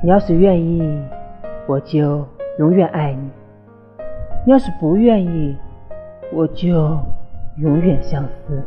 你要是愿意我就永远爱你。你要是不愿意我就永远相思。